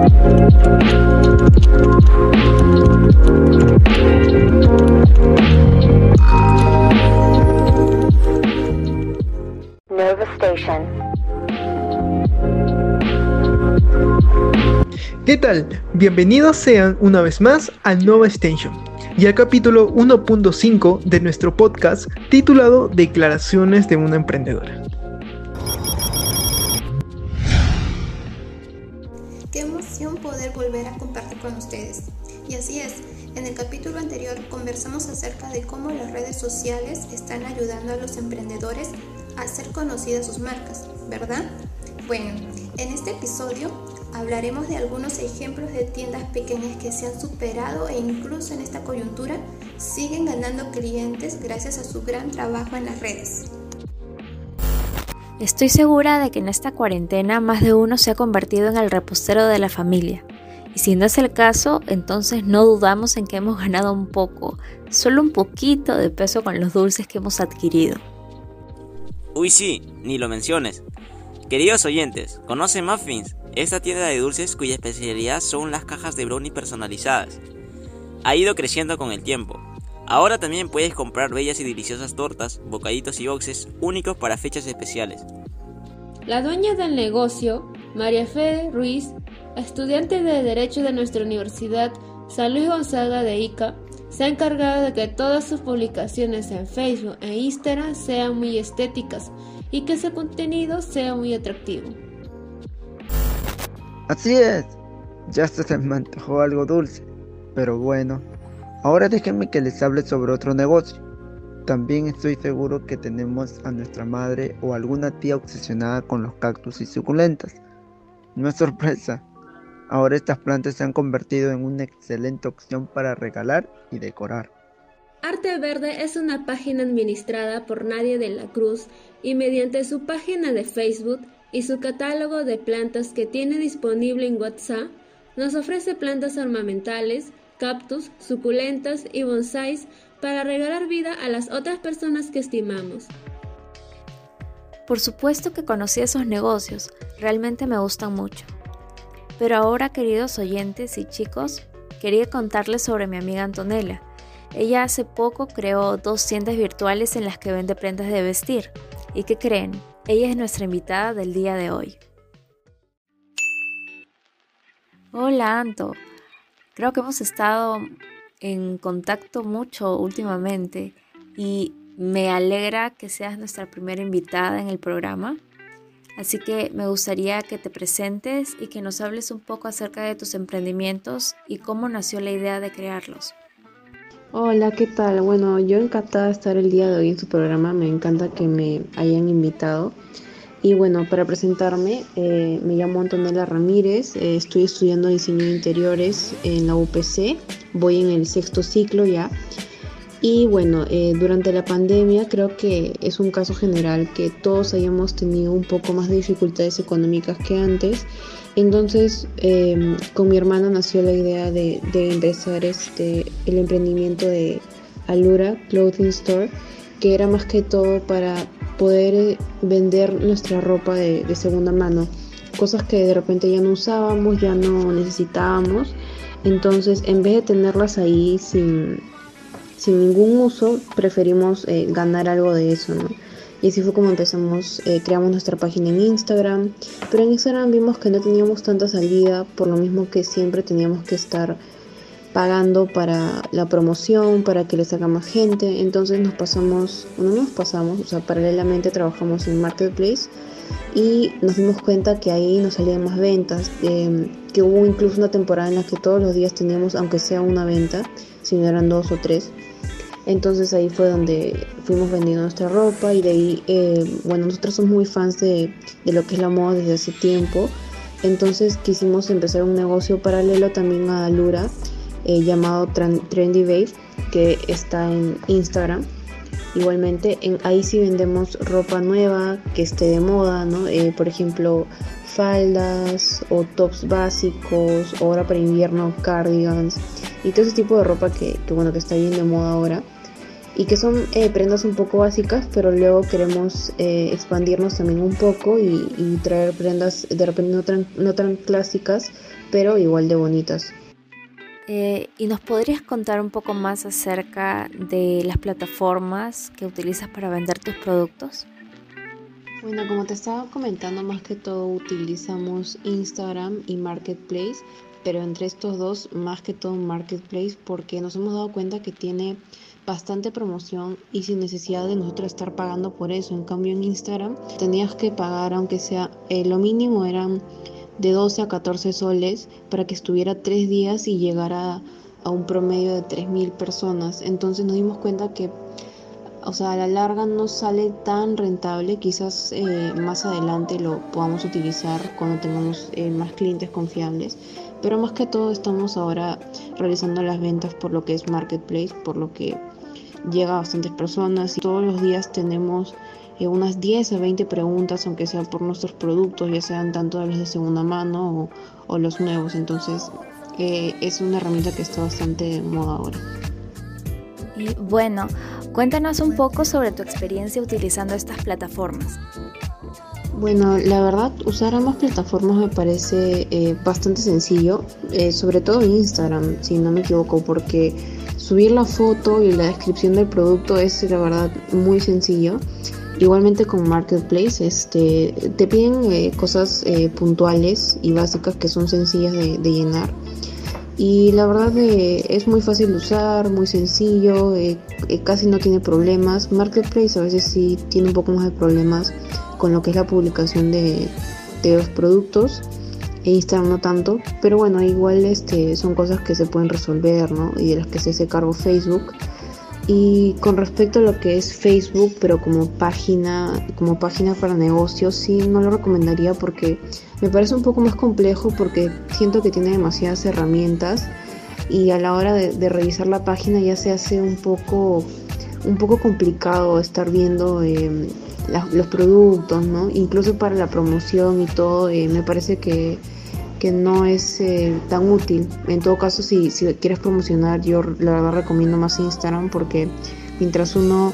Nova Station. ¿Qué tal? Bienvenidos sean una vez más a Nova Station y al capítulo 1.5 de nuestro podcast titulado Declaraciones de una emprendedora. Volver a compartir con ustedes. Y así es, en el capítulo anterior conversamos acerca de cómo las redes sociales están ayudando a los emprendedores a hacer conocidas sus marcas, ¿verdad? Bueno, en este episodio hablaremos de algunos ejemplos de tiendas pequeñas que se han superado e incluso en esta coyuntura siguen ganando clientes gracias a su gran trabajo en las redes. Estoy segura de que en esta cuarentena más de uno se ha convertido en el repostero de la familia. Y si no es el caso, entonces no dudamos en que hemos ganado un poco, solo un poquito de peso con los dulces que hemos adquirido. Uy sí, ni lo menciones. Queridos oyentes, ¿conocen Muffins? Esta tienda de dulces cuya especialidad son las cajas de brownie personalizadas. Ha ido creciendo con el tiempo. Ahora también puedes comprar bellas y deliciosas tortas, bocaditos y boxes únicos para fechas especiales. La dueña del negocio, María Fede Ruiz, estudiante de Derecho de nuestra universidad San Luis Gonzaga de Ica, se ha encargado de que todas sus publicaciones en Facebook e Instagram sean muy estéticas y que ese contenido sea muy atractivo. Así es, ya se me antojó algo dulce, pero bueno, ahora déjenme que les hable sobre otro negocio. También estoy seguro que tenemos a nuestra madre o alguna tía obsesionada con los cactus y suculentas. No es sorpresa, ahora estas plantas se han convertido en una excelente opción para regalar y decorar. Arte Verde es una página administrada por Nadia de la Cruz y mediante su página de Facebook y su catálogo de plantas que tiene disponible en WhatsApp, nos ofrece plantas ornamentales, cactus, suculentas y bonsáis para regalar vida a las otras personas que estimamos. Por supuesto que conocí esos negocios, realmente me gustan mucho. Pero ahora, queridos oyentes y chicos, quería contarles sobre mi amiga Antonella. Ella hace poco creó dos tiendas virtuales en las que vende prendas de vestir. ¿Y qué creen? Ella es nuestra invitada del día de hoy. Hola Anto, creo que hemos estado en contacto mucho últimamente y me alegra que seas nuestra primera invitada en el programa. Así que me gustaría que te presentes y que nos hables un poco acerca de tus emprendimientos y cómo nació la idea de crearlos. Hola, ¿qué tal? Bueno, yo encantada de estar el día de hoy en su programa, me encanta que me hayan invitado. Y bueno, para presentarme, eh, me llamo Antonella Ramírez, eh, estoy estudiando diseño de interiores en la UPC, voy en el sexto ciclo ya. Y bueno, eh, durante la pandemia creo que es un caso general que todos hayamos tenido un poco más de dificultades económicas que antes entonces, em, con mi hermana nació la idea de, empezar este, el emprendimiento de Alura Clothing Store, que era más que todo para poder eh, vender nuestra ropa de, segunda mano, cosas que de repente ya no usábamos, ya no necesitábamos. Entonces, en vez de tenerlas ahí sin, ningún uso, preferimos eh, ganar algo de eso, ¿no? Y así fue como empezamos, eh, creamos nuestra página en Instagram, pero en Instagram vimos que no teníamos tanta salida, por lo mismo que siempre teníamos que estar pagando para la promoción, para que le salga más gente, entonces nos pasamos, no nos pasamos, o sea, paralelamente trabajamos en Marketplace y nos dimos cuenta que ahí nos salían más ventas, eh, que hubo incluso una temporada en la que todos los días teníamos, aunque sea una venta, si no eran dos o tres. Entonces ahí fue donde fuimos vendiendo nuestra ropa y de ahí, eh, bueno, nosotros somos muy fans de, lo que es la moda desde hace tiempo. Entonces quisimos empezar un negocio paralelo también a Lura eh, llamado Trendy Babe que está en Instagram. Igualmente, en, ahí sí vendemos ropa nueva que esté de moda, ¿no? Eh, por ejemplo, faldas o tops básicos, ahora para invierno cardigans y todo ese tipo de ropa que, bueno que está bien de moda ahora. y que son eh, prendas un poco básicas, pero luego queremos eh, expandirnos también un poco y, traer prendas de repente no tan, no tan clásicas, pero igual de bonitas. Eh, ¿Y nos podrías contar un poco más acerca de las plataformas que utilizas para vender tus productos? Bueno, como te estaba comentando, más que todo utilizamos Instagram y Marketplace, pero entre estos dos, más que todo Marketplace, porque nos hemos dado cuenta que tiene bastante promoción y sin necesidad de nosotros estar pagando por eso. En cambio en Instagram tenías que pagar, aunque sea eh, lo mínimo eran de 12 a 14 soles para que estuviera tres días y llegara a un promedio de 3.000 personas. Entonces nos dimos cuenta que, o sea, a la larga no sale tan rentable. Quizás eh, más adelante lo podamos utilizar cuando tengamos eh, más clientes confiables. Pero más que todo estamos ahora realizando las ventas por lo que es Marketplace, por lo que llega a bastantes personas y todos los días tenemos eh, unas 10 a 20 preguntas, aunque sea por nuestros productos, ya sean tanto los de segunda mano o, los nuevos. Entonces eh, es una herramienta que está bastante de moda ahora. Y bueno, cuéntanos un poco sobre tu experiencia utilizando estas plataformas. Bueno, la verdad, usar ambas plataformas me parece eh, bastante sencillo, sobre todo Instagram, si no me equivoco, porque subir la foto y la descripción del producto es la verdad muy sencillo. Igualmente con Marketplace este, te piden eh, cosas eh, puntuales y básicas que son sencillas de, llenar. Y la verdad eh, es muy fácil de usar, muy sencillo, casi no tiene problemas. Marketplace a veces sí tiene un poco más de problemas con lo que es la publicación de, de los productos e Instagram no tanto, pero bueno, igual este, son cosas que se pueden resolver, ¿no? Y de las que se hace cargo Facebook. Y con respecto a lo que es Facebook, pero como página, como página para negocios, sí no lo recomendaría porque me parece un poco más complejo porque siento que tiene demasiadas herramientas y a la hora de, revisar la página ya se hace un poco, un poco complicado estar viendo em, los productos, ¿no? Incluso para la promoción y todo, eh, me parece que, que no es eh, tan útil. En todo caso, si, si quieres promocionar, yo la verdad recomiendo más Instagram porque mientras uno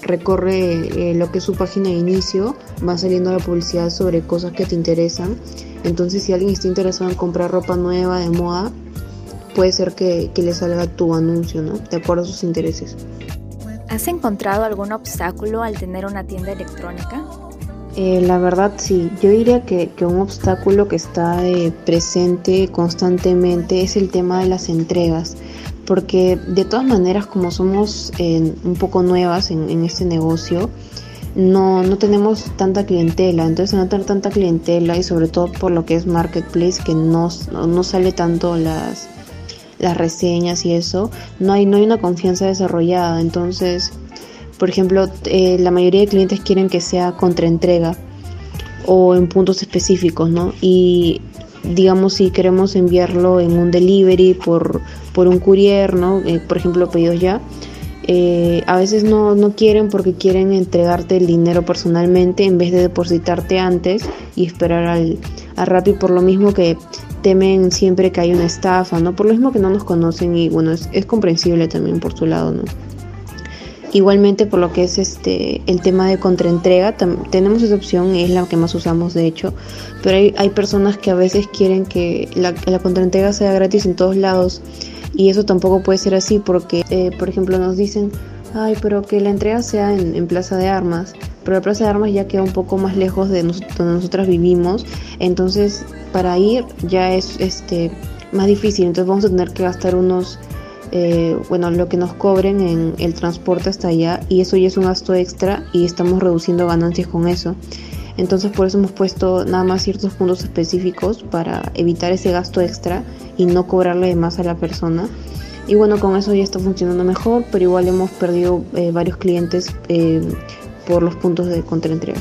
recorre eh, lo que es su página de inicio, va saliendo la publicidad sobre cosas que te interesan. Entonces, si alguien está interesado en comprar ropa nueva de moda, puede ser que, que le salga tu anuncio, ¿no? De acuerdo a sus intereses. ¿Has encontrado algún obstáculo al tener una tienda electrónica? Eh, la verdad sí, yo diría que, un obstáculo que está eh, presente constantemente es el tema de las entregas, porque de todas maneras como somos eh, un poco nuevas en, este negocio, no, no, tenemos tanta clientela, entonces no tener tanta clientela y sobre todo por lo que es marketplace que no, no sale tanto las, las reseñas y eso, no hay, no hay una confianza desarrollada. Entonces, por ejemplo, eh, la mayoría de clientes quieren que sea contraentrega o en puntos específicos, ¿no? Y digamos si queremos enviarlo en un delivery por, por un courier, ¿no? Eh, por ejemplo, pedidos ya. Eh, a veces no, no, quieren porque quieren entregarte el dinero personalmente en vez de depositarte antes y esperar al, al Rappi por lo mismo que temen siempre que hay una estafa, ¿no? Por lo mismo que no nos conocen y bueno, es, comprensible también por su lado, ¿no? Igualmente por lo que es este el tema de contraentrega, tenemos esa opción, es la que más usamos de hecho, pero hay, hay personas que a veces quieren que la, la contraentrega sea gratis en todos lados y eso tampoco puede ser así porque, eh, por ejemplo, nos dicen, ay, pero que la entrega sea en, en Plaza de Armas, pero la Plaza de Armas ya queda un poco más lejos de donde nosotras vivimos, entonces para ir ya es este más difícil, entonces vamos a tener que gastar unos, eh, bueno, lo que nos cobren en el transporte hasta allá y eso ya es un gasto extra y estamos reduciendo ganancias con eso. Entonces por eso hemos puesto nada más ciertos puntos específicos para evitar ese gasto extra y no cobrarle más a la persona. Y bueno, con eso ya está funcionando mejor, pero igual hemos perdido eh, varios clientes eh, por los puntos de contraentrega.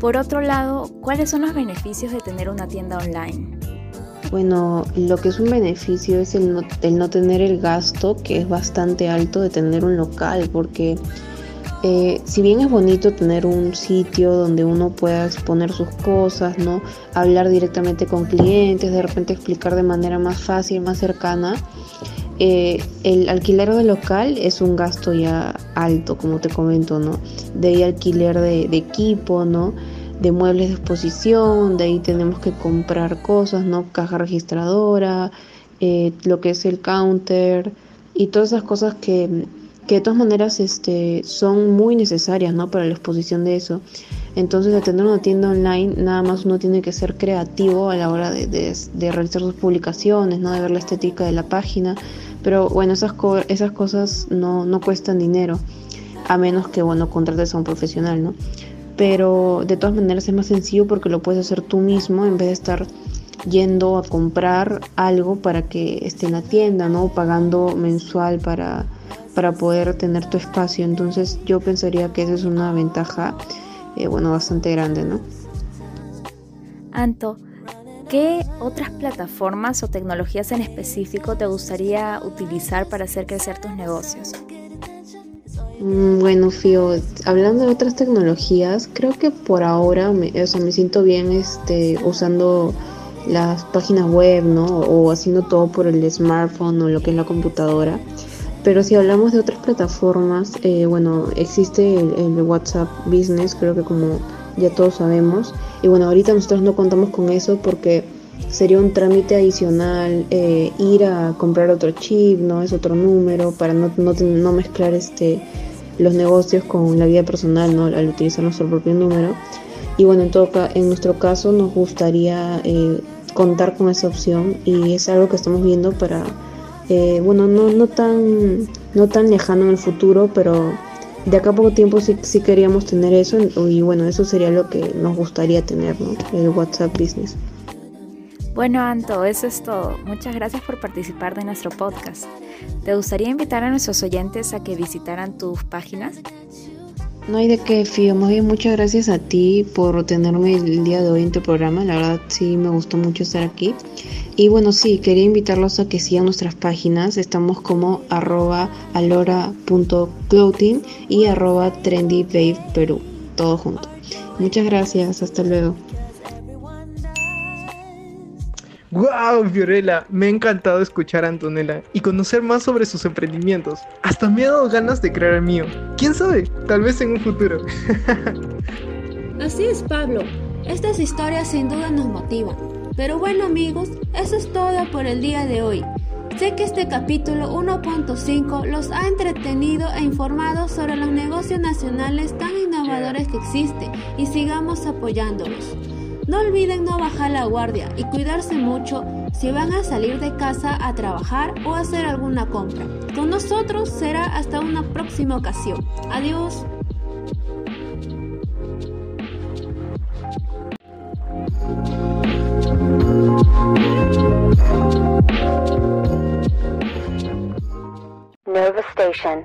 Por otro lado, ¿cuáles son los beneficios de tener una tienda online? Bueno, lo que es un beneficio es el no, tener el gasto, que es bastante alto de tener un local, porque eh, si bien es bonito tener un sitio donde uno pueda exponer sus cosas, ¿no? Hablar directamente con clientes, de repente explicar de manera más fácil, más cercana, eh, el alquiler de local es un gasto ya alto, como te comento, ¿no? De ahí alquiler de, equipo, ¿no? De muebles de exposición, de ahí tenemos que comprar cosas, ¿no? Caja registradora, eh, lo que es el counter y todas esas cosas que, que de todas maneras este, son muy necesarias, ¿no? Para la exposición de eso. Entonces, al tener una tienda online, nada más uno tiene que ser creativo a la hora de, de, realizar sus publicaciones, ¿no? De ver la estética de la página. Pero bueno, esas, esas cosas no, no cuestan dinero, a menos que, bueno, contrates a un profesional, ¿no? Pero de todas maneras es más sencillo porque lo puedes hacer tú mismo en vez de estar yendo a comprar algo para que esté en la tienda, ¿no? Pagando mensual para, para poder tener tu espacio. Entonces yo pensaría que esa es una ventaja eh, bueno, bastante grande, ¿no? Anto, ¿qué otras plataformas o tecnologías en específico te gustaría utilizar para hacer crecer tus negocios? Mm, bueno, Fio, hablando de otras tecnologías, creo que por ahora me, o me siento bien este, usando las páginas web, ¿no? O haciendo todo por el smartphone o lo que es la computadora. Pero si hablamos de otras plataformas, eh, bueno, existe el, WhatsApp Business, creo que como ya todos sabemos. Y bueno, ahorita nosotros no contamos con eso porque sería un trámite adicional eh, ir a comprar otro chip, no es otro número, para no, no, mezclar este los negocios con la vida personal, ¿no? al utilizar nuestro propio número. Y bueno, en, todo, en nuestro caso nos gustaría eh, contar con esa opción y es algo que estamos viendo para eh, bueno, no, no, tan, no tan lejano en el futuro, pero de acá a poco tiempo sí, sí queríamos tener eso y bueno, eso sería lo que nos gustaría tener, ¿no? El WhatsApp Business. Bueno, Anto, eso es todo. Muchas gracias por participar de nuestro podcast. ¿Te gustaría invitar a nuestros oyentes a que visitaran tus páginas? No hay de qué, Fío. Más bien, muchas gracias a ti por tenerme el día de hoy en tu programa. La verdad, sí, me gustó mucho estar aquí. Y bueno, sí, quería invitarlos a que sigan nuestras páginas. Estamos como arroba alora.clothing y arroba trendybabeperú. Todo junto. Muchas gracias. Hasta luego. ¡Wow, Fiorella! Me ha encantado escuchar a Antonella y conocer más sobre sus emprendimientos. Hasta me ha dado ganas de crear el mío. ¿Quién sabe? Tal vez en un futuro. Así es, Pablo. Estas historias sin duda nos motivan. Pero bueno amigos, eso es todo por el día de hoy. Sé que este capítulo 1.5 los ha entretenido e informado sobre los negocios nacionales tan innovadores que existen y sigamos apoyándolos. No olviden no bajar la guardia y cuidarse mucho si van a salir de casa a trabajar o hacer alguna compra. Con nosotros será hasta una próxima ocasión. Adiós. Nova Station